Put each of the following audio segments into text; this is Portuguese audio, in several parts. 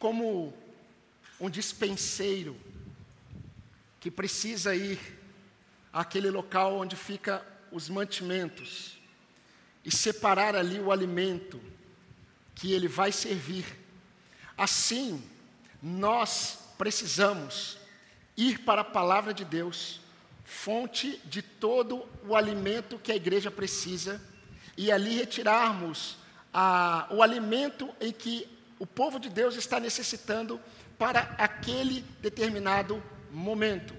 como um dispenseiro que precisa ir àquele local onde fica os mantimentos e separar ali o alimento que ele vai servir. Assim, nós precisamos ir para a palavra de Deus, fonte de todo o alimento que a igreja precisa, e ali retirarmos a, o alimento em que o povo de Deus está necessitando para aquele determinado momento.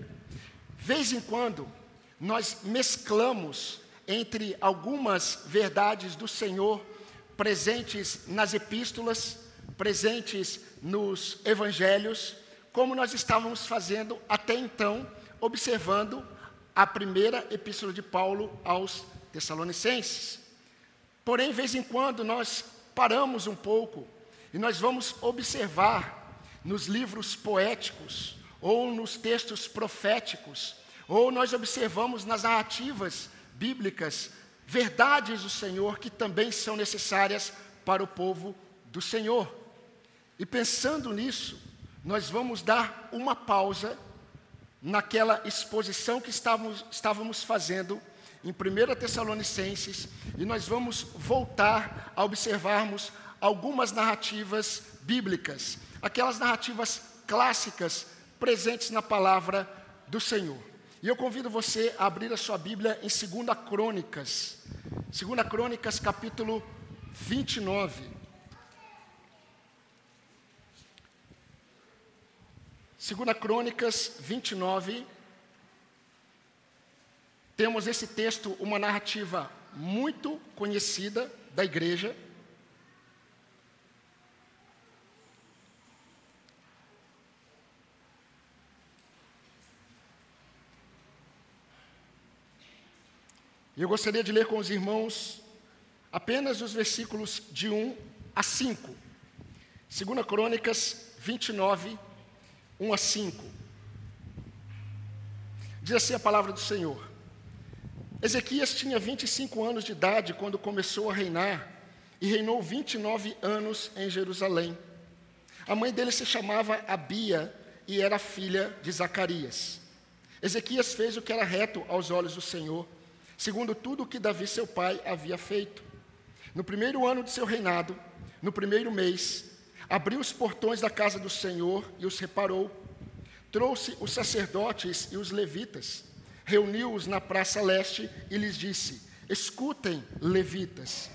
Vez em quando, nós mesclamos entre algumas verdades do Senhor presentes nas epístolas, presentes nos evangelhos, como nós estávamos fazendo até então, observando a primeira epístola de Paulo aos Tessalonicenses. Porém, vez em quando, nós paramos um pouco e nós vamos observar nos livros poéticos ou nos textos proféticos, ou nós observamos nas narrativas bíblicas verdades do Senhor que também são necessárias para o povo do Senhor. E pensando nisso, nós vamos dar uma pausa naquela exposição que estávamos, estávamos fazendo em 1 Tessalonicenses e nós vamos voltar a observarmos algumas narrativas bíblicas, aquelas narrativas clássicas presentes na palavra do Senhor. E eu convido você a abrir a sua Bíblia em 2 Crônicas, 2 Crônicas capítulo 29. 2 Crônicas 29, temos esse texto, uma narrativa muito conhecida da igreja. Eu gostaria de ler com os irmãos apenas os versículos de 1 a 5. 2 Crônicas 29, 1 a 5. Diz assim a palavra do Senhor. Ezequias tinha 25 anos de idade quando começou a reinar e reinou 29 anos em Jerusalém. A mãe dele se chamava Abia e era filha de Zacarias. Ezequias fez o que era reto aos olhos do Senhor segundo tudo o que Davi, seu pai, havia feito. No primeiro ano de seu reinado, no primeiro mês, abriu os portões da casa do Senhor e os reparou. Trouxe os sacerdotes e os levitas, reuniu-os na praça leste e lhes disse: Escutem, levitas,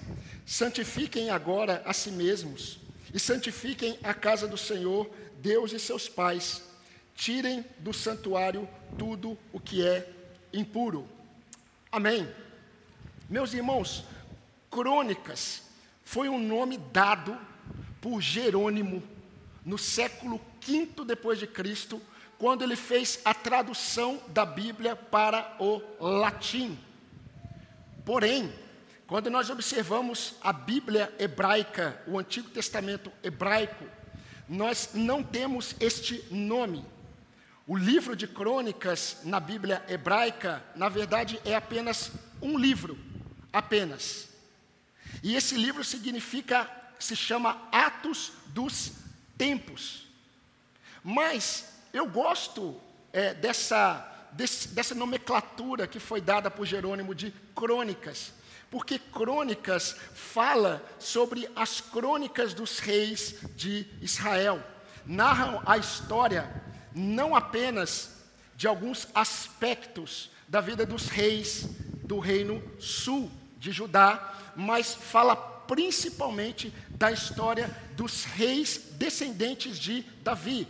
santifiquem agora a si mesmos e santifiquem a casa do Senhor, Deus e seus pais. Tirem do santuário tudo o que é impuro. Amém. Meus irmãos, Crônicas foi um nome dado por Jerônimo no século V depois de Cristo, quando ele fez a tradução da Bíblia para o latim. Porém, quando nós observamos a Bíblia hebraica, o Antigo Testamento hebraico, nós não temos este nome. O livro de crônicas na Bíblia hebraica, na verdade, é apenas um livro, apenas. E esse livro significa, se chama Atos dos Tempos. Mas eu gosto é, dessa, desse, dessa nomenclatura que foi dada por Jerônimo de crônicas, porque crônicas fala sobre as crônicas dos reis de Israel, narram a história não apenas de alguns aspectos da vida dos reis do reino sul de Judá, mas fala principalmente da história dos reis descendentes de Davi.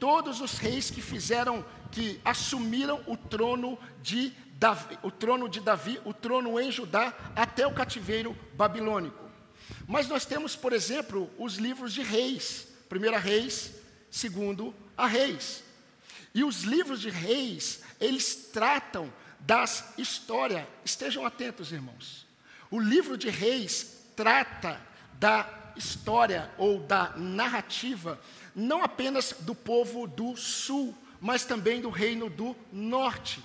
Todos os reis que fizeram, que assumiram o trono de Davi, o trono de Davi, o trono em Judá, até o cativeiro babilônico. Mas nós temos, por exemplo, os livros de reis, primeira reis, segundo a reis. E os livros de reis, eles tratam das histórias. Estejam atentos, irmãos. O livro de reis trata da história ou da narrativa, não apenas do povo do sul, mas também do reino do norte.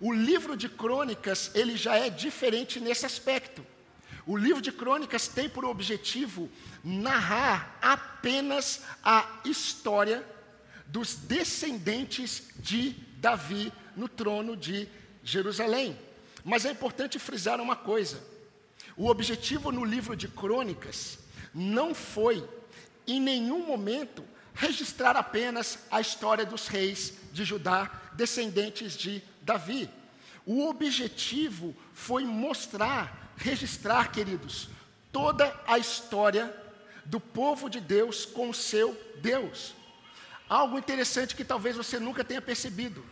O livro de crônicas, ele já é diferente nesse aspecto. O livro de Crônicas tem por objetivo narrar apenas a história dos descendentes de Davi no trono de Jerusalém. Mas é importante frisar uma coisa: o objetivo no livro de Crônicas não foi, em nenhum momento, registrar apenas a história dos reis de Judá, descendentes de Davi. O objetivo foi mostrar, registrar, queridos, toda a história do povo de Deus com o seu Deus. Algo interessante que talvez você nunca tenha percebido.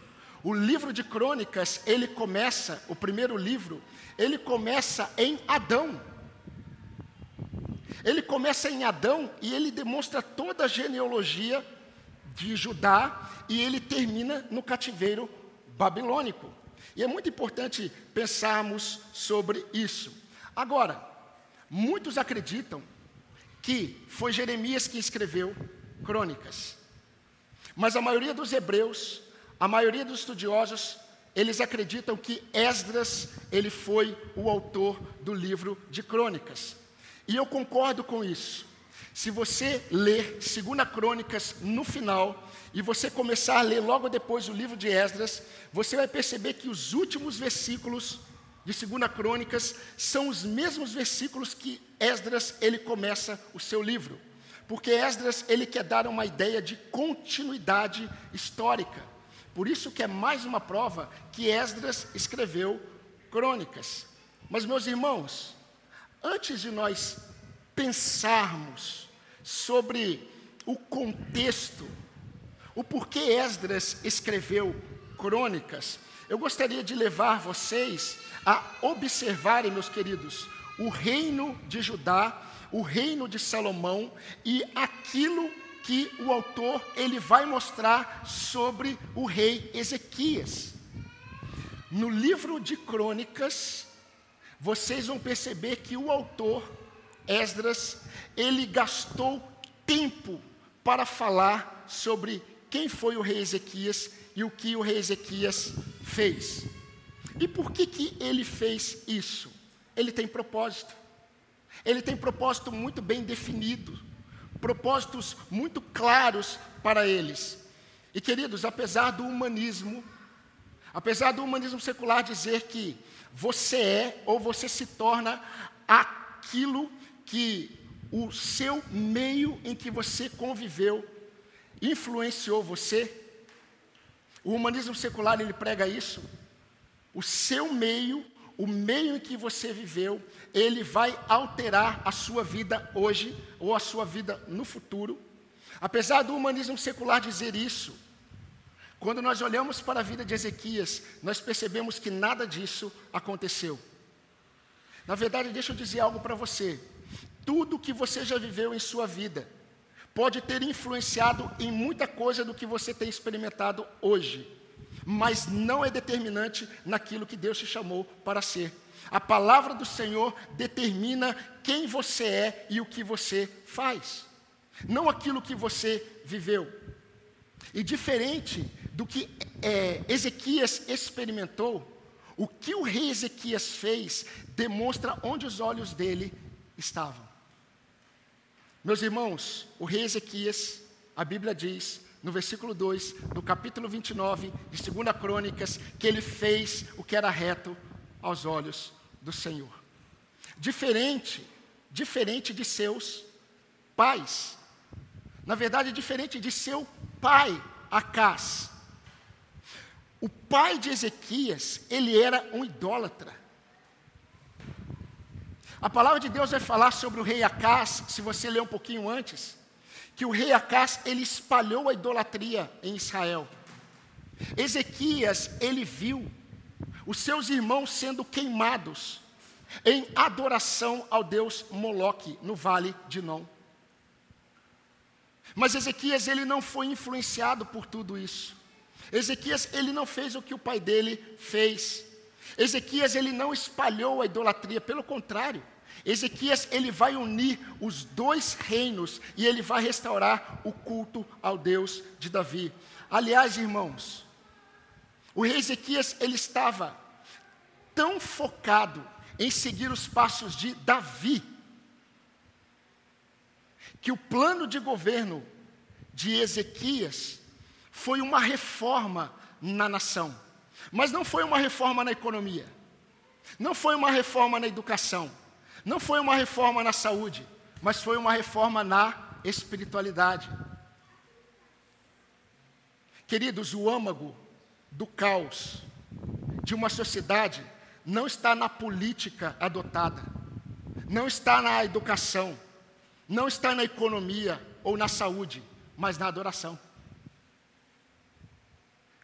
O livro de Crônicas, ele começa, o primeiro livro, ele começa em Adão. Ele começa em Adão e ele demonstra toda a genealogia de Judá e ele termina no cativeiro babilônico. E é muito importante pensarmos sobre isso. Agora, muitos acreditam que foi Jeremias que escreveu Crônicas. Mas a maioria dos hebreus, a maioria dos estudiosos, eles acreditam que Esdras, ele foi o autor do livro de Crônicas. E eu concordo com isso. Se você ler 2 Crônicas no final, e você começar a ler logo depois o livro de Esdras, você vai perceber que os últimos versículos de 2 Crônicas são os mesmos versículos que Esdras ele começa o seu livro. Porque Esdras ele quer dar uma ideia de continuidade histórica. Por isso que é mais uma prova que Esdras escreveu Crônicas. Mas meus irmãos, antes de nós pensarmos sobre o contexto, o porquê Esdras escreveu crônicas, eu gostaria de levar vocês a observarem, meus queridos, o reino de Judá, o reino de Salomão e aquilo que o autor ele vai mostrar sobre o rei Ezequias. No livro de Crônicas, vocês vão perceber que o autor, Esdras, ele gastou tempo para falar sobre quem foi o rei Ezequias e o que o rei Ezequias fez. E por que, que ele fez isso? Ele tem propósito. Ele tem propósito muito bem definido, propósitos muito claros para eles. E queridos, apesar do humanismo, apesar do humanismo secular dizer que você é ou você se torna aquilo que o seu meio em que você conviveu influenciou você. O humanismo secular ele prega isso. O seu meio, o meio em que você viveu, ele vai alterar a sua vida hoje ou a sua vida no futuro. Apesar do humanismo secular dizer isso, quando nós olhamos para a vida de Ezequias, nós percebemos que nada disso aconteceu. Na verdade, deixa eu dizer algo para você. Tudo que você já viveu em sua vida pode ter influenciado em muita coisa do que você tem experimentado hoje, mas não é determinante naquilo que Deus te chamou para ser. A palavra do Senhor determina quem você é e o que você faz, não aquilo que você viveu. E diferente do que é, Ezequias experimentou, o que o rei Ezequias fez demonstra onde os olhos dele estavam. Meus irmãos, o rei Ezequias, a Bíblia diz, no versículo 2, do capítulo 29 de 2 Crônicas, que ele fez o que era reto aos olhos do Senhor. Diferente, diferente de seus pais. Na verdade, diferente de seu pai, Acás. O pai de Ezequias, ele era um idólatra. A palavra de Deus vai falar sobre o rei Acás, se você ler um pouquinho antes, que o rei Acás, ele espalhou a idolatria em Israel. Ezequias, ele viu os seus irmãos sendo queimados em adoração ao deus Moloque no vale de Non. Mas Ezequias ele não foi influenciado por tudo isso. Ezequias ele não fez o que o pai dele fez. Ezequias ele não espalhou a idolatria, pelo contrário. Ezequias ele vai unir os dois reinos e ele vai restaurar o culto ao Deus de Davi. Aliás, irmãos, o rei Ezequias ele estava tão focado em seguir os passos de Davi, que o plano de governo de Ezequias foi uma reforma na nação, mas não foi uma reforma na economia, não foi uma reforma na educação, não foi uma reforma na saúde, mas foi uma reforma na espiritualidade. Queridos, o âmago do caos de uma sociedade não está na política adotada, não está na educação, não está na economia ou na saúde, mas na adoração.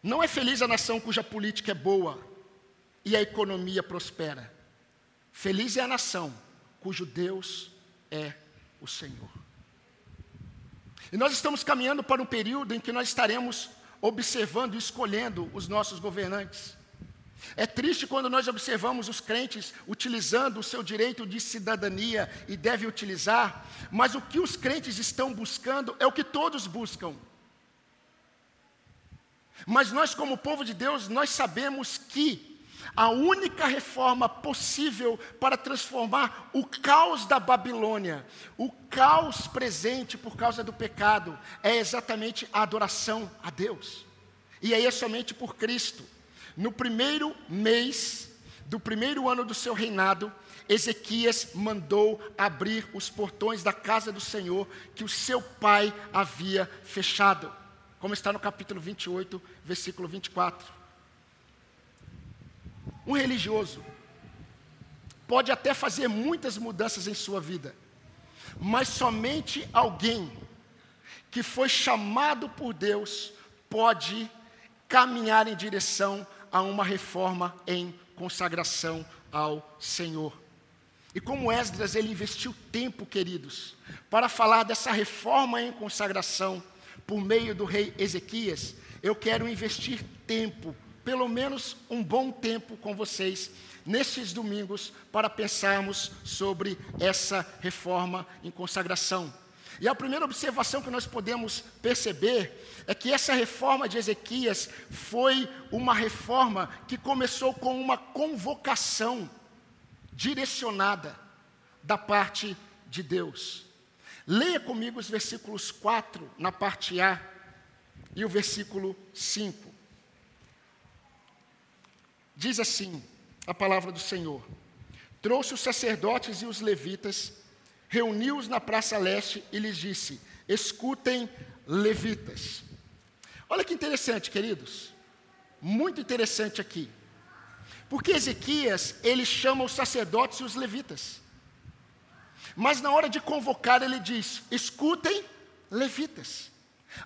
Não é feliz a nação cuja política é boa e a economia prospera. Feliz é a nação cujo Deus é o Senhor. E nós estamos caminhando para um período em que nós estaremos observando e escolhendo os nossos governantes. É triste quando nós observamos os crentes utilizando o seu direito de cidadania e devem utilizar, mas o que os crentes estão buscando é o que todos buscam. Mas nós, como povo de Deus, nós sabemos que a única reforma possível para transformar o caos da Babilônia, o caos presente por causa do pecado, é exatamente a adoração a Deus. E aí é somente por Cristo. No primeiro mês do primeiro ano do seu reinado, Ezequias mandou abrir os portões da casa do Senhor que o seu pai havia fechado, como está no capítulo 28, versículo 24. Um religioso pode até fazer muitas mudanças em sua vida, mas somente alguém que foi chamado por Deus pode caminhar em direção a uma reforma em consagração ao Senhor. E como Esdras, ele investiu tempo, queridos, para falar dessa reforma em consagração por meio do rei Ezequias, eu quero investir tempo, pelo menos um bom tempo com vocês, nesses domingos, para pensarmos sobre essa reforma em consagração. E a primeira observação que nós podemos perceber é que essa reforma de Ezequias foi uma reforma que começou com uma convocação direcionada da parte de Deus. Leia comigo os versículos 4 na parte A e o versículo 5. Diz assim a palavra do Senhor: Trouxe os sacerdotes e os levitas reuniu-os na Praça Leste e lhes disse: Escutem, levitas. Olha que interessante, queridos. Muito interessante aqui. Porque Ezequias, ele chama os sacerdotes e os levitas. Mas na hora de convocar, ele diz: Escutem, levitas.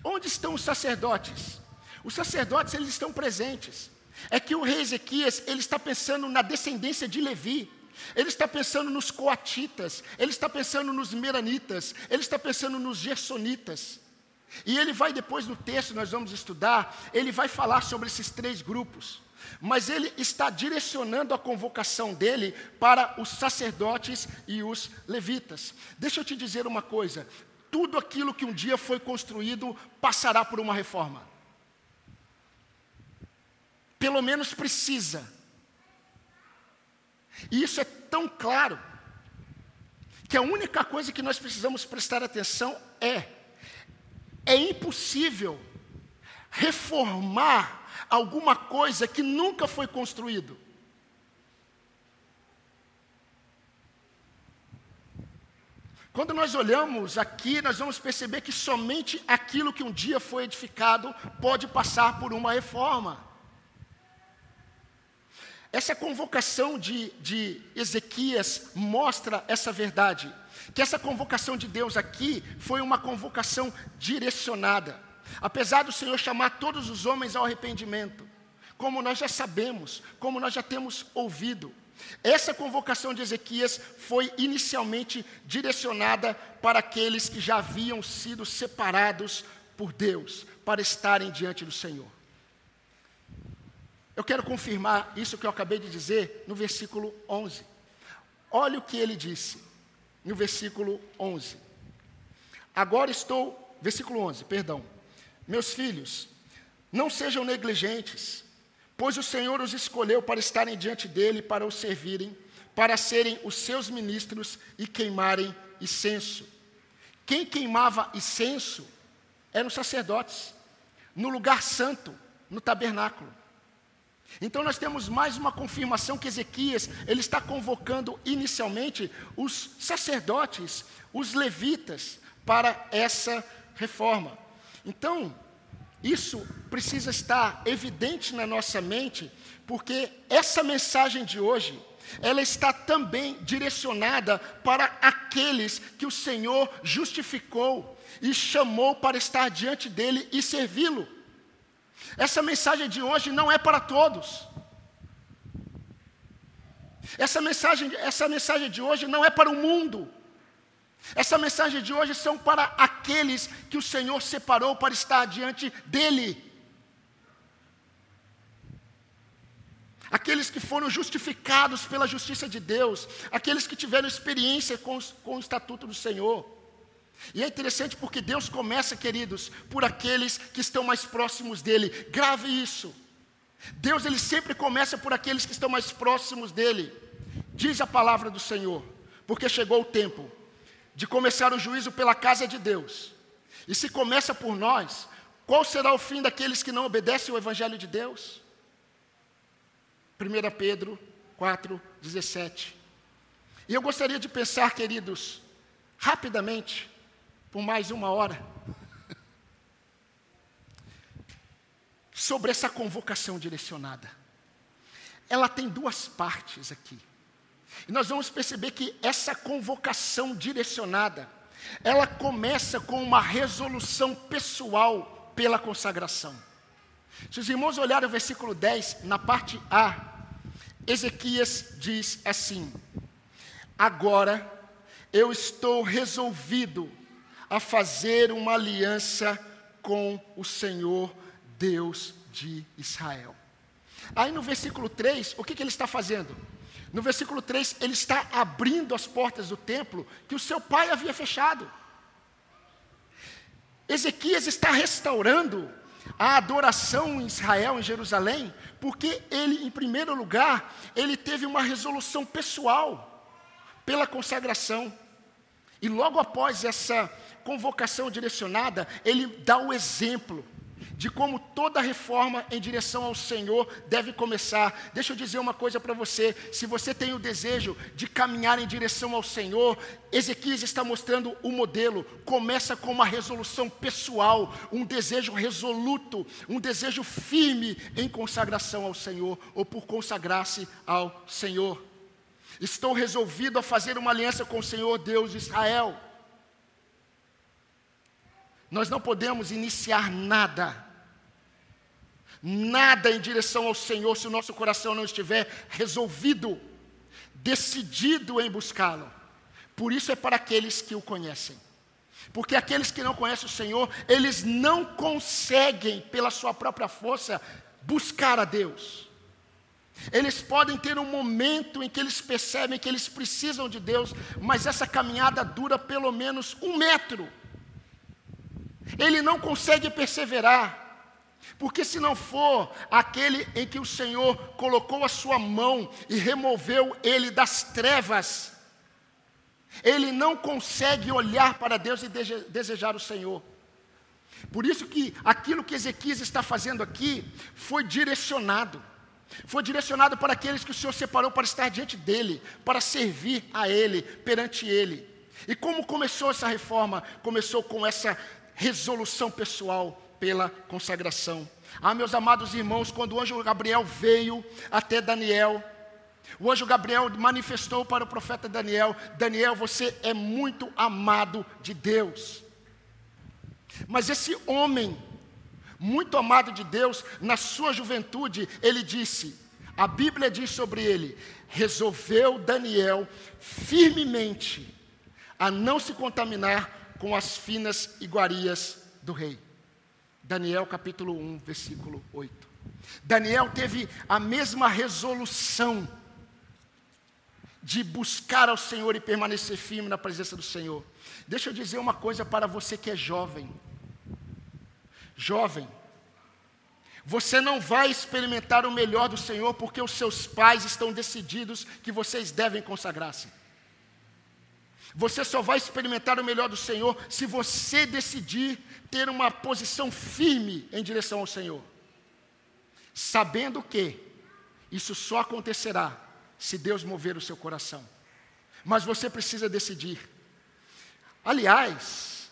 Onde estão os sacerdotes? Os sacerdotes, eles estão presentes. É que o rei Ezequias, ele está pensando na descendência de Levi. Ele está pensando nos coatitas, ele está pensando nos meranitas, ele está pensando nos gersonitas. E ele vai depois no texto, nós vamos estudar, ele vai falar sobre esses três grupos. Mas ele está direcionando a convocação dele para os sacerdotes e os levitas. Deixa eu te dizer uma coisa: tudo aquilo que um dia foi construído passará por uma reforma. Pelo menos precisa. E isso é tão claro que a única coisa que nós precisamos prestar atenção é: é impossível reformar alguma coisa que nunca foi construído. Quando nós olhamos aqui, nós vamos perceber que somente aquilo que um dia foi edificado pode passar por uma reforma. Essa convocação de, de Ezequias mostra essa verdade. Que essa convocação de Deus aqui foi uma convocação direcionada. Apesar do Senhor chamar todos os homens ao arrependimento, como nós já sabemos, como nós já temos ouvido, essa convocação de Ezequias foi inicialmente direcionada para aqueles que já haviam sido separados por Deus para estarem diante do Senhor. Eu quero confirmar isso que eu acabei de dizer no versículo 11. Olha o que ele disse no versículo 11. Agora estou, versículo 11, perdão. Meus filhos, não sejam negligentes, pois o Senhor os escolheu para estarem diante dele, para o servirem, para serem os seus ministros e queimarem incenso. Quem queimava incenso eram os sacerdotes, no lugar santo, no tabernáculo. Então nós temos mais uma confirmação que Ezequias, ele está convocando inicialmente os sacerdotes, os levitas para essa reforma. Então, isso precisa estar evidente na nossa mente, porque essa mensagem de hoje, ela está também direcionada para aqueles que o Senhor justificou e chamou para estar diante dele e servi-lo. Essa mensagem de hoje não é para todos. Essa mensagem, essa mensagem de hoje não é para o mundo. Essa mensagem de hoje são para aqueles que o Senhor separou para estar diante dele. Aqueles que foram justificados pela justiça de Deus, aqueles que tiveram experiência com, com o estatuto do Senhor. E é interessante porque Deus começa, queridos, por aqueles que estão mais próximos dele. Grave isso. Deus ele sempre começa por aqueles que estão mais próximos dele. Diz a palavra do Senhor, porque chegou o tempo de começar o juízo pela casa de Deus. E se começa por nós, qual será o fim daqueles que não obedecem o evangelho de Deus? 1 Pedro 4, 17. E eu gostaria de pensar, queridos, rapidamente, por mais uma hora, sobre essa convocação direcionada. Ela tem duas partes aqui. E nós vamos perceber que essa convocação direcionada, ela começa com uma resolução pessoal pela consagração. Se os irmãos olharem o versículo 10, na parte A, Ezequias diz assim: Agora eu estou resolvido a fazer uma aliança com o Senhor Deus de Israel. Aí no versículo 3, o que, que ele está fazendo? No versículo 3, ele está abrindo as portas do templo que o seu pai havia fechado. Ezequias está restaurando a adoração em Israel, em Jerusalém, porque ele, em primeiro lugar, ele teve uma resolução pessoal pela consagração. E logo após essa convocação direcionada, ele dá o exemplo de como toda reforma em direção ao Senhor deve começar. Deixa eu dizer uma coisa para você: se você tem o desejo de caminhar em direção ao Senhor, Ezequias está mostrando o modelo. Começa com uma resolução pessoal, um desejo resoluto, um desejo firme em consagração ao Senhor, ou por consagrar-se ao Senhor. Estou resolvido a fazer uma aliança com o Senhor Deus de Israel. Nós não podemos iniciar nada, nada em direção ao Senhor se o nosso coração não estiver resolvido, decidido em buscá-lo. Por isso é para aqueles que o conhecem. Porque aqueles que não conhecem o Senhor, eles não conseguem, pela sua própria força, buscar a Deus. Eles podem ter um momento em que eles percebem que eles precisam de Deus, mas essa caminhada dura pelo menos um metro ele não consegue perseverar. Porque se não for aquele em que o Senhor colocou a sua mão e removeu ele das trevas, ele não consegue olhar para Deus e desejar o Senhor. Por isso que aquilo que Ezequias está fazendo aqui foi direcionado. Foi direcionado para aqueles que o Senhor separou para estar diante dele, para servir a ele, perante ele. E como começou essa reforma? Começou com essa resolução pessoal pela consagração. Ah, meus amados irmãos, quando o anjo Gabriel veio até Daniel, o anjo Gabriel manifestou para o profeta Daniel: Daniel, você é muito amado de Deus. Mas esse homem, muito amado de Deus, na sua juventude, ele disse: a Bíblia diz sobre ele, resolveu Daniel firmemente a não se contaminar com as finas iguarias do rei. Daniel capítulo 1, versículo 8. Daniel teve a mesma resolução de buscar ao Senhor e permanecer firme na presença do Senhor. Deixa eu dizer uma coisa para você que é jovem. Jovem, Você não vai experimentar o melhor do Senhor porque os seus pais estão decididos que vocês devem consagrar-se. Você só vai experimentar o melhor do Senhor se você decidir ter uma posição firme em direção ao Senhor. Sabendo que isso só acontecerá se Deus mover o seu coração. Mas você precisa decidir. Aliás,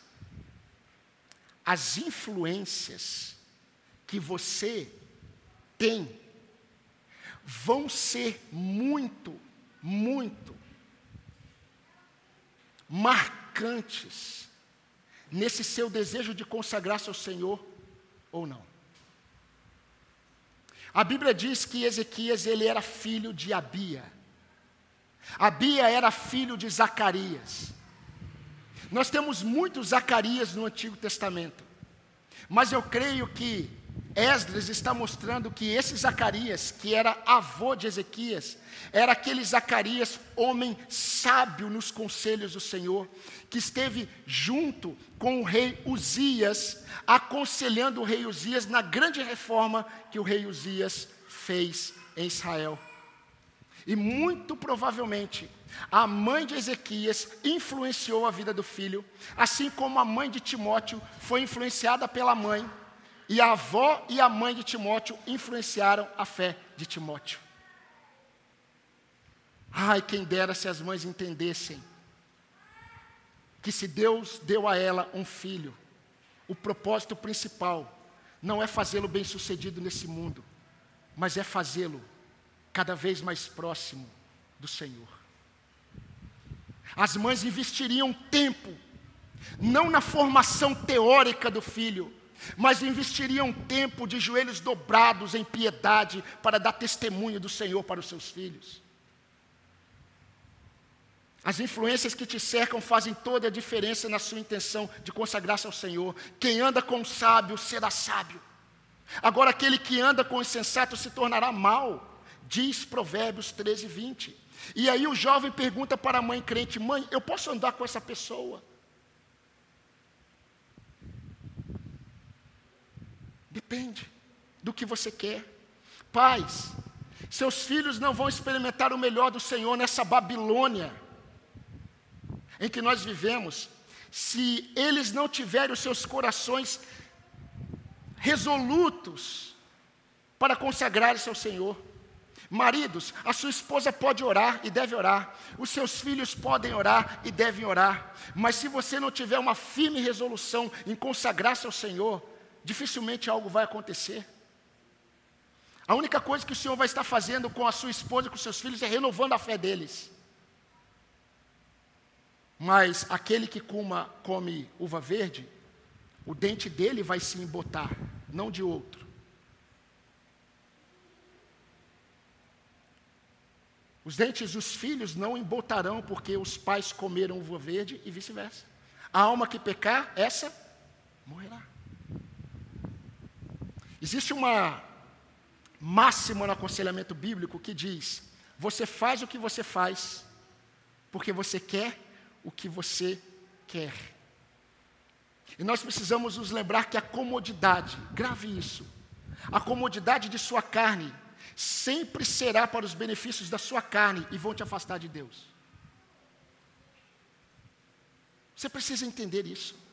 as influências que você tem vão ser muito, muito marcantes nesse seu desejo de consagrar-se ao Senhor ou não. A Bíblia diz que Ezequias ele era filho de Abia. Abia era filho de Zacarias. Nós temos muitos Zacarias no Antigo Testamento. Mas eu creio que Esdras está mostrando que esse Zacarias, que era avô de Ezequias, era aquele Zacarias, homem sábio nos conselhos do Senhor, que esteve junto com o rei Uzias, aconselhando o rei Uzias na grande reforma que o rei Uzias fez em Israel. E muito provavelmente, a mãe de Ezequias influenciou a vida do filho, assim como a mãe de Timóteo foi influenciada pela mãe e a avó e a mãe de Timóteo influenciaram a fé de Timóteo. Ai, quem dera se as mães entendessem que se Deus deu a ela um filho, o propósito principal não é fazê-lo bem-sucedido nesse mundo, mas é fazê-lo cada vez mais próximo do Senhor. As mães investiriam tempo, não na formação teórica do filho, mas investiriam tempo de joelhos dobrados em piedade para dar testemunho do Senhor para os seus filhos. As influências que te cercam fazem toda a diferença na sua intenção de consagrar-se ao Senhor. Quem anda com o sábio será sábio. Agora, aquele que anda com o insensato se tornará mal, diz Provérbios 13, 20. E aí o jovem pergunta para a mãe crente: Mãe, eu posso andar com essa pessoa? Depende do que você quer. Pais, seus filhos não vão experimentar o melhor do Senhor nessa Babilônia em que nós vivemos, se eles não tiverem os seus corações resolutos para consagrar-se ao Senhor. Maridos, a sua esposa pode orar e deve orar, os seus filhos podem orar e devem orar, mas se você não tiver uma firme resolução em consagrar-se ao Senhor, dificilmente algo vai acontecer. A única coisa que o Senhor vai estar fazendo com a sua esposa e com seus filhos é renovando a fé deles. Mas aquele que coma, come uva verde, o dente dele vai se embotar, não de outro. Os dentes dos filhos não embotarão porque os pais comeram uva verde e vice-versa. A alma que pecar, essa morrerá. Existe uma máxima no aconselhamento bíblico que diz: você faz o que você faz porque você quer o que você quer. E nós precisamos nos lembrar que a comodidade, grave isso, a comodidade de sua carne sempre será para os benefícios da sua carne e vão te afastar de Deus. Você precisa entender isso.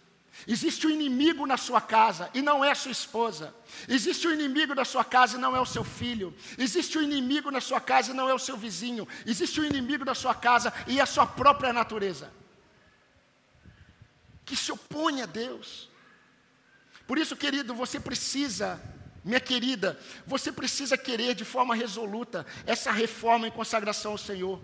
Existe um inimigo na sua casa e não é a sua esposa. Existe um inimigo na sua casa e não é o seu filho. Existe um inimigo na sua casa e não é o seu vizinho. Existe um inimigo na sua casa e é a sua própria natureza. Que se opõe a Deus. Por isso, querido, você precisa, minha querida, você precisa querer de forma resoluta essa reforma em consagração ao Senhor.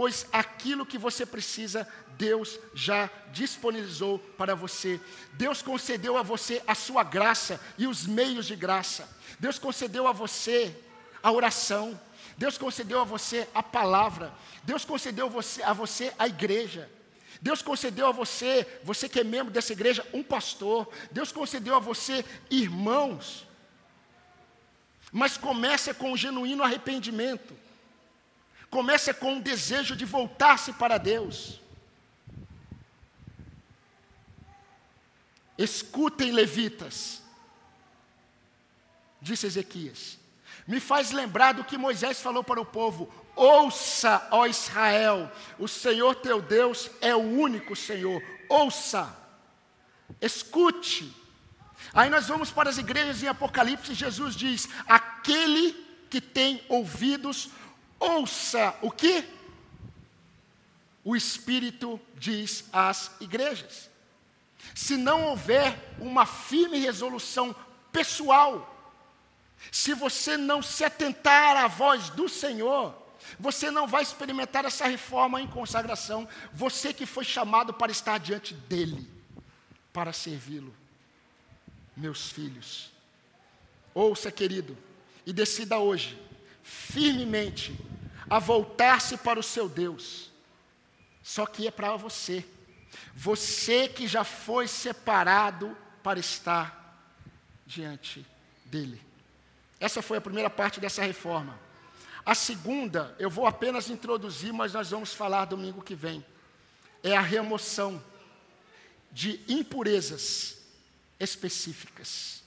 Pois aquilo que você precisa Deus já disponibilizou para você. Deus concedeu a você a sua graça e os meios de graça. Deus concedeu a você a oração. Deus concedeu a você a palavra. Deus concedeu a você, a você a igreja. Deus concedeu a você, você que é membro dessa igreja, um pastor. Deus concedeu a você irmãos. Mas começa com um genuíno arrependimento. Começa com um desejo de voltar-se para Deus. Escutem, levitas. disse Ezequias, me faz lembrar do que Moisés falou para o povo: Ouça, ó Israel, o Senhor teu Deus é o único Senhor. Ouça, escute. Aí nós vamos para as igrejas em Apocalipse, Jesus diz: Aquele que tem ouvidos, ouça o que? O Espírito diz às igrejas. Se não houver uma firme resolução pessoal, se você não se atentar à voz do Senhor, você não vai experimentar essa reforma em consagração. Você que foi chamado para estar diante dEle, para servi-lo. Meus filhos, ouça, querido, e decida hoje, firmemente, a voltar-se para o seu Deus. Só que é para você. Você que já foi separado para estar diante dele. Essa foi a primeira parte dessa reforma. A segunda, eu vou apenas introduzir, mas nós vamos falar domingo que vem. É a remoção de impurezas específicas.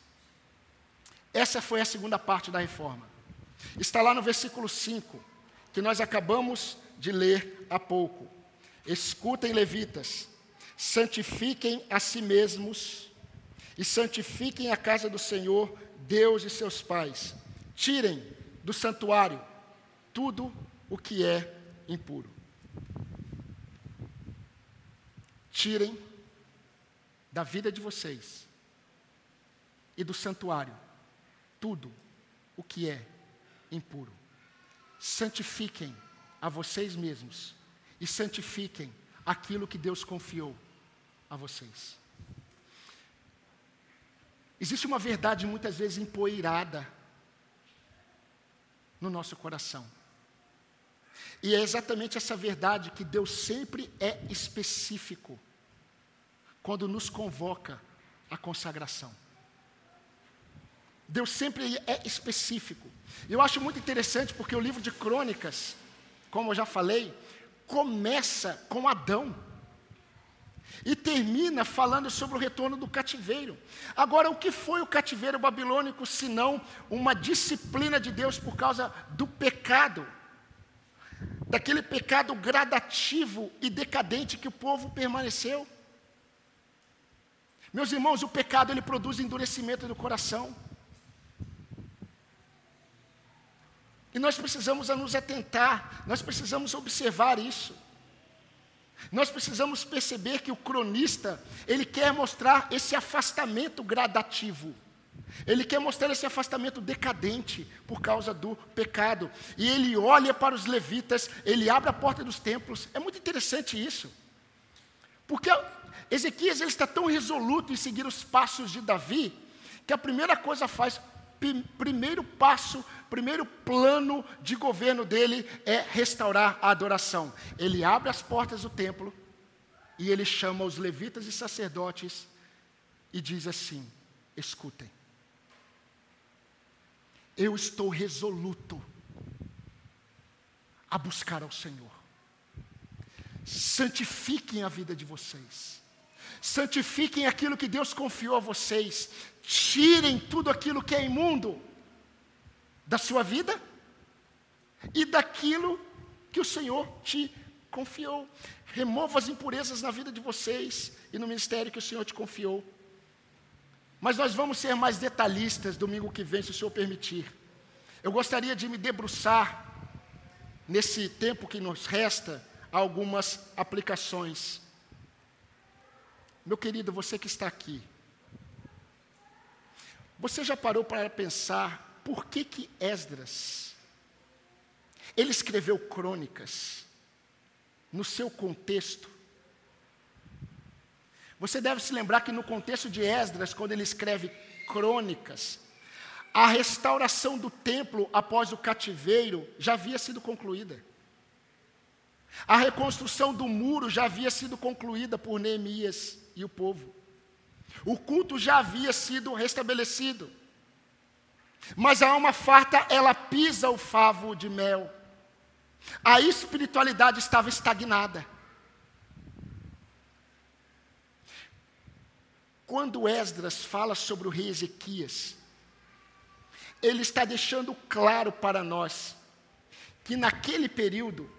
Essa foi a segunda parte da reforma. Está lá no versículo 5, que nós acabamos de ler há pouco. Escutem, levitas, santifiquem a si mesmos e santifiquem a casa do Senhor, Deus e seus pais. Tirem do santuário tudo o que é impuro. Tirem da vida de vocês e do santuário tudo o que é impuro. Santifiquem a vocês mesmos e santifiquem aquilo que Deus confiou a vocês. Existe uma verdade muitas vezes empoeirada no nosso coração. E é exatamente essa verdade que Deus sempre é específico quando nos convoca à consagração. Deus sempre é específico. Eu acho muito interessante porque o livro de Crônicas, como eu já falei, começa com Adão e termina falando sobre o retorno do cativeiro. Agora, o que foi o cativeiro babilônico senão uma disciplina de Deus por causa do pecado? Daquele pecado gradativo e decadente que o povo permaneceu. Meus irmãos, o pecado ele produz endurecimento do coração. E nós precisamos nos atentar, nós precisamos observar isso. Nós precisamos perceber que o cronista, ele quer mostrar esse afastamento gradativo. Ele quer mostrar esse afastamento decadente por causa do pecado. E ele olha para os levitas, ele abre a porta dos templos. É muito interessante isso. Porque Ezequias ele está tão resoluto em seguir os passos de Davi, que a primeira coisa faz, primeiro passo, primeiro plano de governo dele é restaurar a adoração. Ele abre as portas do templo e ele chama os levitas e sacerdotes e diz assim: escutem, eu estou resoluto a buscar ao Senhor. Santifiquem a vida de vocês. Santifiquem aquilo que Deus confiou a vocês tirem tudo aquilo que é imundo da sua vida e daquilo que o Senhor te confiou. Remova as impurezas na vida de vocês e no ministério que o Senhor te confiou. Mas nós vamos ser mais detalhistas domingo que vem, se o Senhor permitir. Eu gostaria de me debruçar, nesse tempo que nos resta, algumas aplicações. Meu querido, você que está aqui, você já parou para pensar por que que Esdras ele escreveu crônicas no seu contexto? Você deve se lembrar que no contexto de Esdras, quando ele escreve crônicas, a restauração do templo após o cativeiro já havia sido concluída. A reconstrução do muro já havia sido concluída por Neemias e o povo. O culto já havia sido restabelecido. Mas a alma farta, ela pisa o favo de mel. A espiritualidade estava estagnada. Quando Esdras fala sobre o rei Ezequias, ele está deixando claro para nós que naquele período,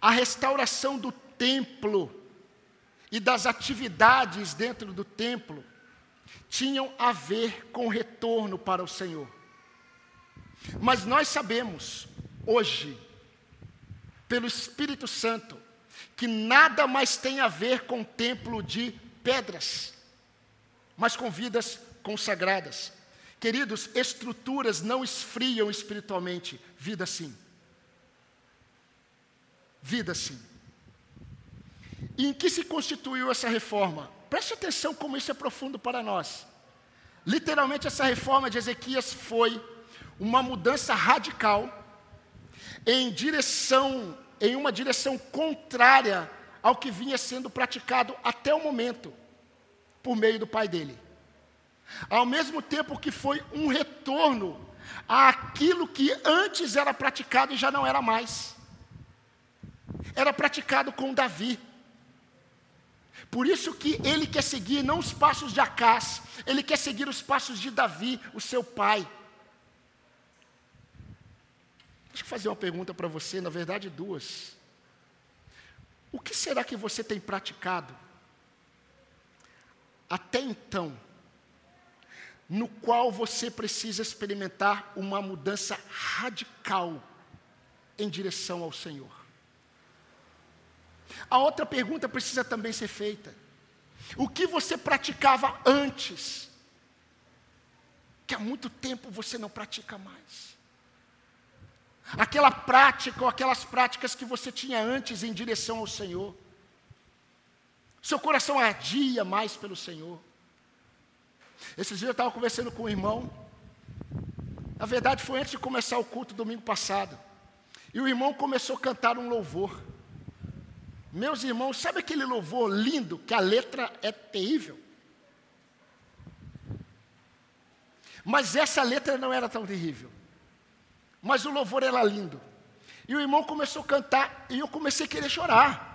a restauração do templo e das atividades dentro do templo tinham a ver com retorno para o Senhor. Mas nós sabemos, hoje, pelo Espírito Santo, que nada mais tem a ver com templo de pedras, mas com vidas consagradas. Queridos, estruturas não esfriam espiritualmente, vida sim. Vida sim. E em que se constituiu essa reforma? Preste atenção como isso é profundo para nós. Literalmente, essa reforma de Ezequias foi uma mudança radical em direção, em uma direção contrária ao que vinha sendo praticado até o momento, por meio do pai dele. Ao mesmo tempo que foi um retorno àquilo que antes era praticado e já não era mais. Era praticado com Davi. Por isso que ele quer seguir não os passos de Acás, ele quer seguir os passos de Davi, o seu pai. Deixa eu fazer uma pergunta para você, na verdade duas. O que será que você tem praticado até então, no qual você precisa experimentar uma mudança radical em direção ao Senhor? A outra pergunta precisa também ser feita: o que você praticava antes, que há muito tempo você não pratica mais? Aquela prática ou aquelas práticas que você tinha antes em direção ao Senhor. Seu coração ardia mais pelo Senhor. Esses dias eu estava conversando com um irmão. Na verdade, foi antes de começar o culto domingo passado. E o irmão começou a cantar um louvor. Meus irmãos, sabe aquele louvor lindo que a letra é terrível? Mas essa letra não era tão terrível. Mas o louvor era lindo. E o irmão começou a cantar e eu comecei a querer chorar.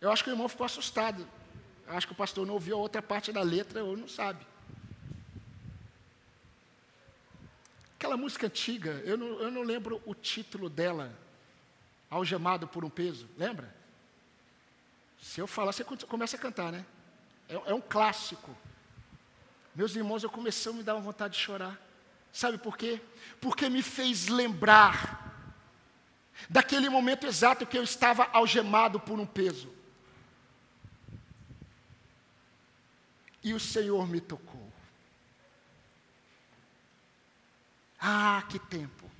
Eu acho que o irmão ficou assustado. Eu acho que o pastor não ouviu a outra parte da letra ou não sabe. Aquela música antiga, eu não, eu não lembro o título dela, Algemado por um Peso, lembra? Se eu falar, você começa a cantar, né? É, é um clássico. Meus irmãos, eu comecei a me dar uma vontade de chorar. Sabe por quê? Porque me fez lembrar daquele momento exato que eu estava algemado por um peso. E o Senhor me tocou. Ah, que tempo.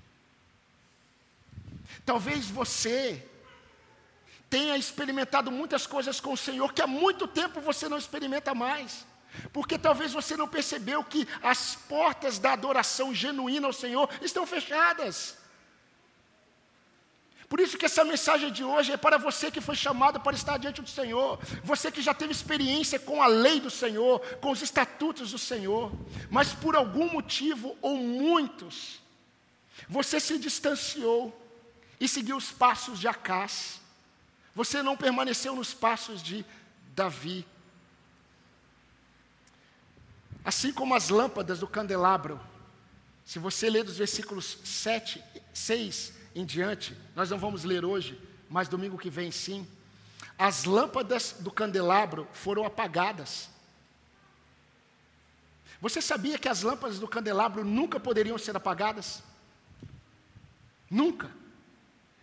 Talvez você tenha experimentado muitas coisas com o Senhor que há muito tempo você não experimenta mais. Porque talvez você não percebeu que as portas da adoração genuína ao Senhor estão fechadas. Por isso que essa mensagem de hoje é para você que foi chamado para estar diante do Senhor, você que já teve experiência com a lei do Senhor, com os estatutos do Senhor, mas por algum motivo ou muitos, você se distanciou e seguiu os passos de Acás. Você não permaneceu nos passos de Davi. Assim como as lâmpadas do candelabro, se você ler dos versículos 7, 6 em diante, nós não vamos ler hoje, mas domingo que vem sim. As lâmpadas do candelabro foram apagadas. Você sabia que as lâmpadas do candelabro nunca poderiam ser apagadas? Nunca.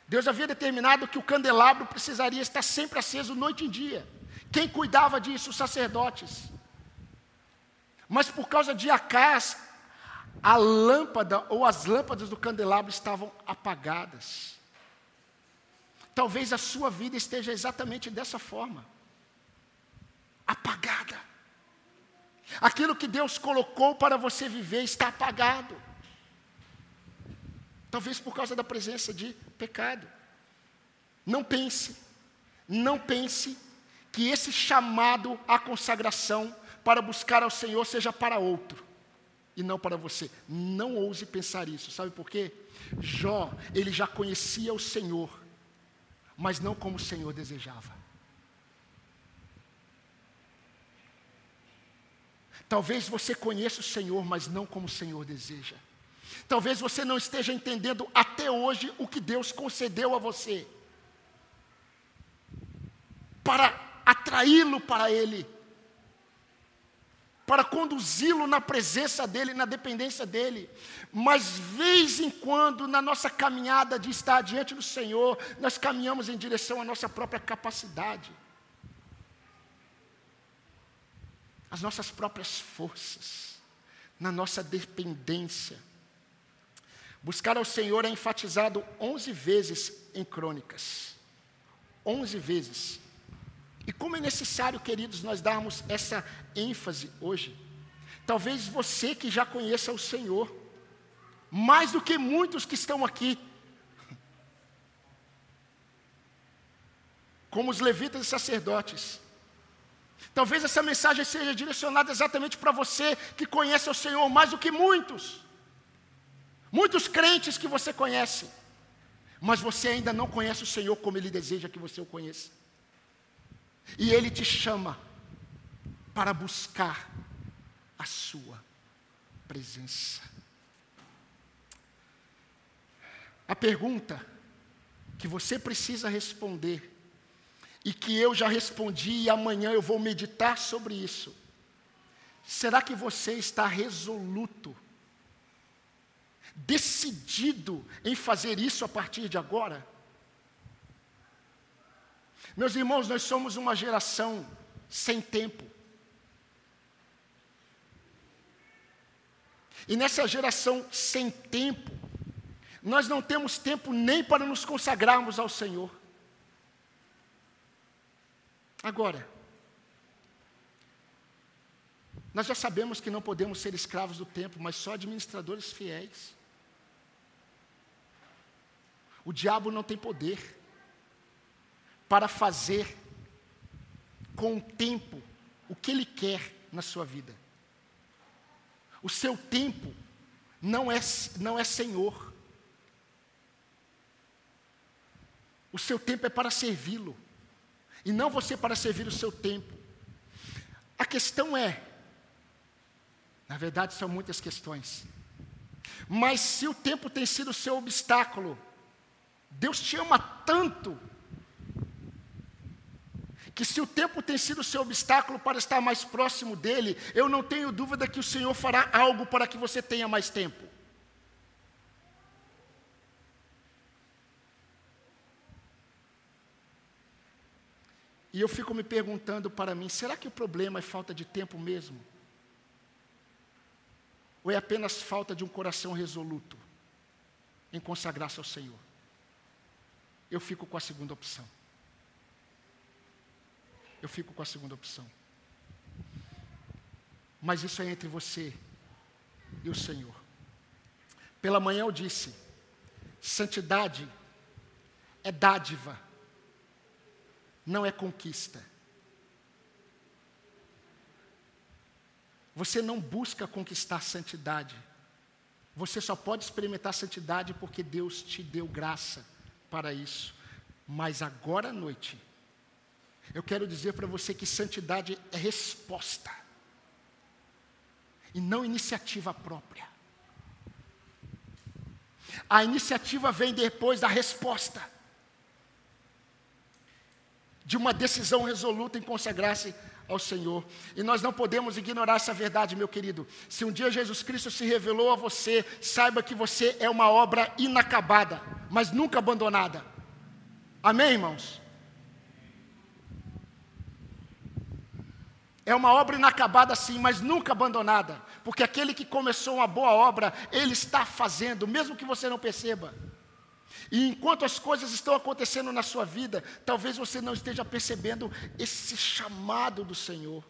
Deus havia determinado que o candelabro precisaria estar sempre aceso noite e dia. Quem cuidava disso? Os sacerdotes. Mas por causa de Acás, a lâmpada ou as lâmpadas do candelabro estavam apagadas. Talvez a sua vida esteja exatamente dessa forma apagada. Aquilo que Deus colocou para você viver está apagado. Talvez por causa da presença de pecado. Não pense, não pense que esse chamado à consagração para buscar ao Senhor seja para outro e não para você. Não ouse pensar isso. Sabe por quê? Jó, ele já conhecia o Senhor, mas não como o Senhor desejava. Talvez você conheça o Senhor, mas não como o Senhor deseja. Talvez você não esteja entendendo até hoje o que Deus concedeu a você para atraí-lo para Ele, para conduzi-lo na presença dEle, na dependência dEle. Mas, vez em quando, na nossa caminhada de estar diante do Senhor, nós caminhamos em direção à nossa própria capacidade, às nossas próprias forças, na nossa dependência. Buscar ao Senhor é enfatizado onze vezes em crônicas. Onze vezes. E como é necessário, queridos, nós darmos essa ênfase hoje. Talvez você que já conheça o Senhor, mais do que muitos que estão aqui, como os levitas e sacerdotes. Talvez essa mensagem seja direcionada exatamente para você que conhece o Senhor mais do que muitos. Muitos crentes que você conhece, mas você ainda não conhece o Senhor como Ele deseja que você o conheça. E Ele te chama para buscar a Sua presença. A pergunta que você precisa responder, e que eu já respondi, e amanhã eu vou meditar sobre isso. Será que você está resoluto, decidido em fazer isso a partir de agora? Meus irmãos, nós somos uma geração sem tempo. E nessa geração sem tempo, nós não temos tempo nem para nos consagrarmos ao Senhor. Agora, nós já sabemos que não podemos ser escravos do tempo, mas só administradores fiéis. O diabo não tem poder para fazer com o tempo o que ele quer na sua vida. O seu tempo não é, não é senhor. O seu tempo é para servi-lo. E não você para servir o seu tempo. A questão é, na verdade são muitas questões. Mas se o tempo tem sido o seu obstáculo, Deus te ama tanto que se o tempo tem sido seu obstáculo para estar mais próximo dele, eu não tenho dúvida que o Senhor fará algo para que você tenha mais tempo. E eu fico me perguntando para mim: será que o problema é falta de tempo mesmo? Ou é apenas falta de um coração resoluto em consagrar-se ao Senhor? Eu fico com a segunda opção eu fico com a segunda opção. Mas isso é entre você e o Senhor. Pela manhã eu disse: santidade é dádiva, não é conquista. Você não busca conquistar santidade. Você só pode experimentar santidade porque Deus te deu graça para isso. Mas agora à noite, eu quero dizer para você que santidade é resposta e não iniciativa própria. A iniciativa vem depois da resposta, de uma decisão resoluta em consagrar-se ao Senhor. E nós não podemos ignorar essa verdade, meu querido. Se um dia Jesus Cristo se revelou a você, saiba que você é uma obra inacabada, mas nunca abandonada. Amém, irmãos? É uma obra inacabada sim, mas nunca abandonada, porque aquele que começou uma boa obra, ele está fazendo, mesmo que você não perceba. E enquanto as coisas estão acontecendo na sua vida, talvez você não esteja percebendo esse chamado do Senhor.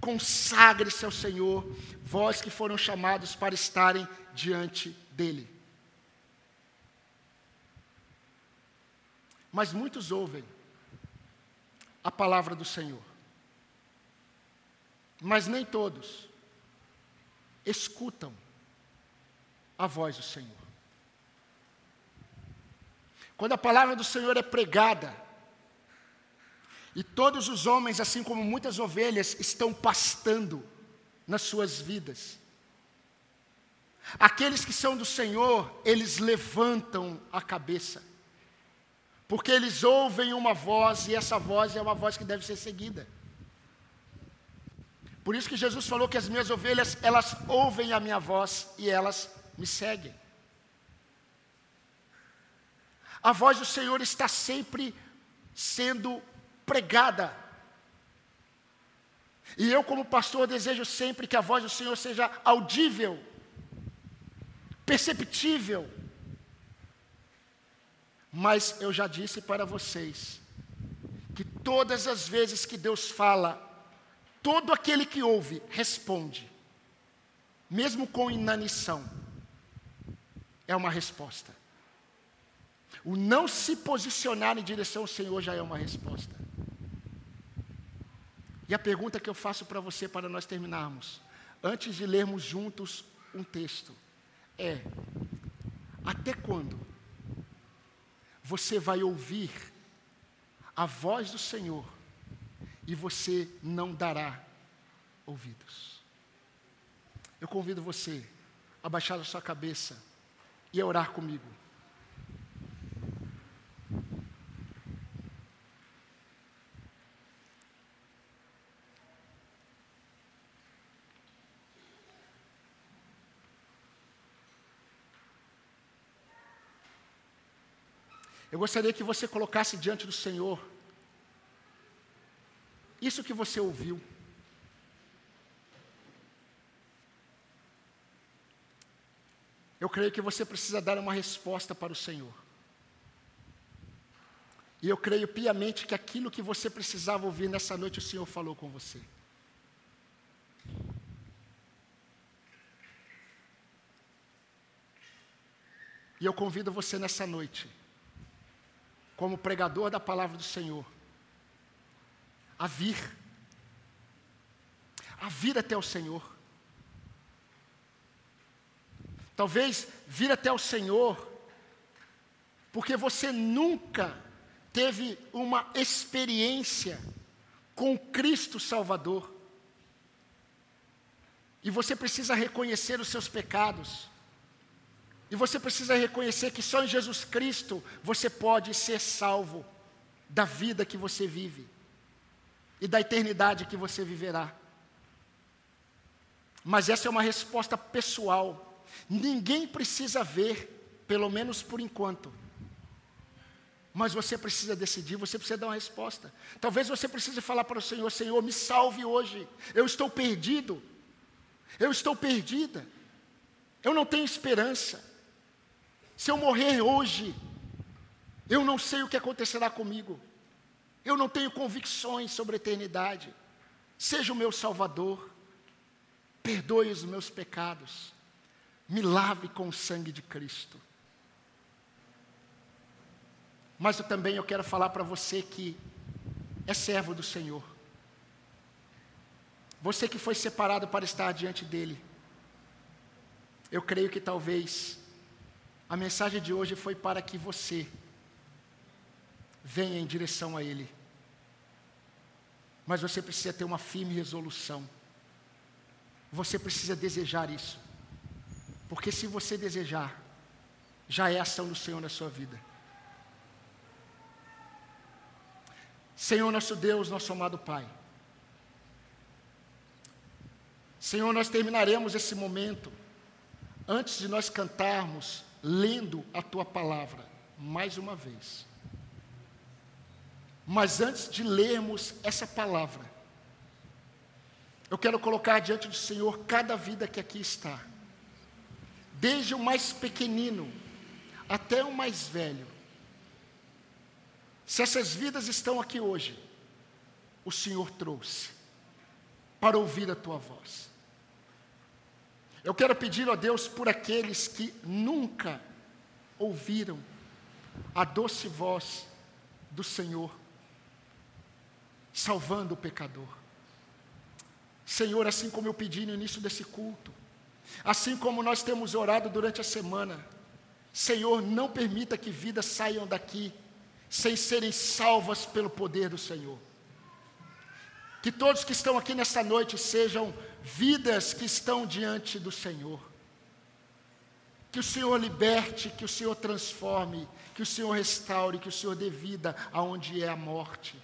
Consagre-se ao Senhor, vós que foram chamados para estarem diante dEle. Mas muitos ouvem a palavra do Senhor mas nem todos escutam a voz do Senhor. Quando a palavra do Senhor é pregada, e todos os homens, assim como muitas ovelhas, estão pastando nas suas vidas. Aqueles que são do Senhor, eles levantam a cabeça, porque eles ouvem uma voz e essa voz é uma voz que deve ser seguida. Por isso que Jesus falou que as minhas ovelhas, elas ouvem a minha voz e elas me seguem. A voz do Senhor está sempre sendo pregada. E eu, como pastor, desejo sempre que a voz do Senhor seja audível, perceptível. Mas eu já disse para vocês que todas as vezes que Deus fala, todo aquele que ouve responde, mesmo com inanição, é uma resposta. O não se posicionar em direção ao Senhor já é uma resposta. E a pergunta que eu faço para você, para nós terminarmos, antes de lermos juntos um texto, é: até quando você vai ouvir a voz do Senhor e você não dará ouvidos. Eu convido você a baixar a sua cabeça e a orar comigo. Eu gostaria que você colocasse diante do Senhor isso que você ouviu. Eu creio que você precisa dar uma resposta para o Senhor. E eu creio piamente que aquilo que você precisava ouvir nessa noite, o Senhor falou com você. E eu convido você nessa noite, como pregador da palavra do Senhor, a vir, a vir até o Senhor. Talvez vir até o Senhor, porque você nunca teve uma experiência com Cristo Salvador. E você precisa reconhecer os seus pecados. E você precisa reconhecer que só em Jesus Cristo você pode ser salvo da vida que você vive e da eternidade que você viverá. Mas essa é uma resposta pessoal. Ninguém precisa ver, pelo menos por enquanto. Mas você precisa decidir, você precisa dar uma resposta. Talvez você precise falar para o Senhor: Senhor, me salve hoje. Eu estou perdido. Eu estou perdida. Eu não tenho esperança. Se eu morrer hoje, eu não sei o que acontecerá comigo. Eu não tenho convicções sobre a eternidade. Seja o meu Salvador. Perdoe os meus pecados me lave com o sangue de Cristo. Mas eu também eu quero falar para você que é servo do Senhor. Você que foi separado para estar diante dele. Eu creio que talvez a mensagem de hoje foi para que você venha em direção a ele. Mas você precisa ter uma firme resolução. Você precisa desejar isso. Porque se você desejar, já é ação do Senhor na sua vida. Senhor nosso Deus, nosso amado Pai. Senhor, nós terminaremos esse momento antes de nós cantarmos, lendo a tua palavra mais uma vez. Mas antes de lermos essa palavra, eu quero colocar diante do Senhor cada vida que aqui está desde o mais pequenino até o mais velho. Se essas vidas estão aqui hoje, o Senhor trouxe para ouvir a tua voz. Eu quero pedir a Deus por aqueles que nunca ouviram a doce voz do Senhor, salvando o pecador. Senhor, assim como eu pedi no início desse culto, Assim como nós temos orado durante a semana, Senhor, não permita que vidas saiam daqui sem serem salvas pelo poder do Senhor. Que todos que estão aqui nesta noite sejam vidas que estão diante do Senhor. Que o Senhor liberte, que o Senhor transforme, que o Senhor restaure, que o Senhor dê vida aonde é a morte.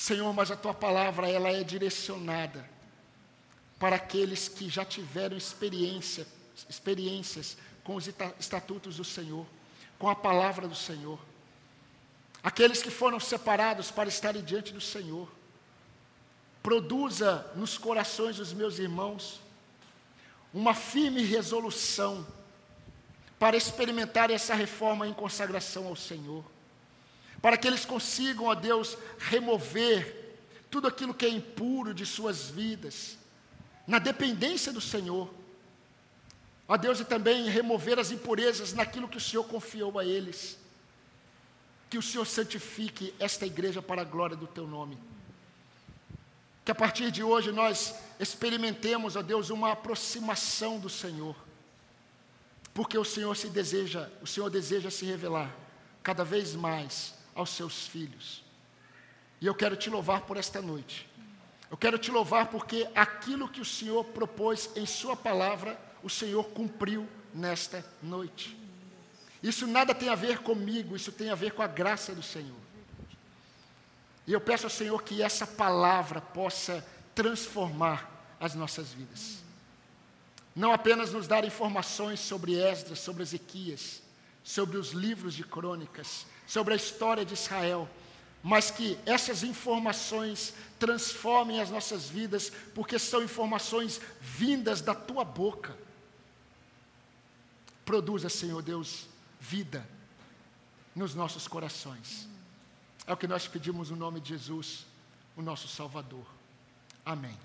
Senhor, mas a tua palavra ela é direcionada para aqueles que já tiveram experiência, experiências com os estatutos do Senhor, com a palavra do Senhor. Aqueles que foram separados para estarem diante do Senhor. Produza nos corações dos meus irmãos uma firme resolução para experimentar essa reforma em consagração ao Senhor. Para que eles consigam, ó Deus, remover tudo aquilo que é impuro de suas vidas, na dependência do Senhor. Ó Deus, e também remover as impurezas naquilo que o Senhor confiou a eles. Que o Senhor santifique esta igreja para a glória do teu nome. Que a partir de hoje nós experimentemos, ó Deus, uma aproximação do Senhor. Porque o Senhor se deseja, o Senhor deseja se revelar cada vez mais aos seus filhos. E eu quero te louvar por esta noite. Eu quero te louvar porque aquilo que o Senhor propôs em Sua palavra, o Senhor cumpriu nesta noite. Isso nada tem a ver comigo, isso tem a ver com a graça do Senhor. E eu peço ao Senhor que essa palavra possa transformar as nossas vidas. Não apenas nos dar informações sobre Esdras, sobre Ezequias, sobre os livros de crônicas, sobre a história de Israel, mas que essas informações transformem as nossas vidas, porque são informações vindas da tua boca. Produza, Senhor Deus, vida nos nossos corações. É o que nós pedimos no nome de Jesus, o nosso Salvador. Amém.